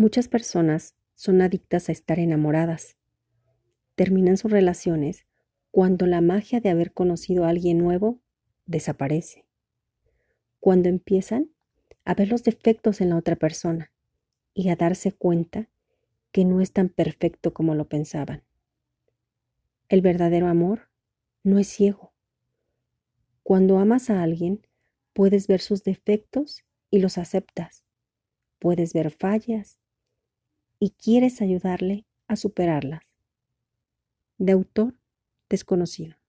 Muchas personas son adictas a estar enamoradas. Terminan sus relaciones cuando la magia de haber conocido a alguien nuevo desaparece. Cuando empiezan a ver los defectos en la otra persona y a darse cuenta que no es tan perfecto como lo pensaban. El verdadero amor no es ciego. Cuando amas a alguien, puedes ver sus defectos y los aceptas. Puedes ver fallas y quieres ayudarle a superarlas. De autor desconocido.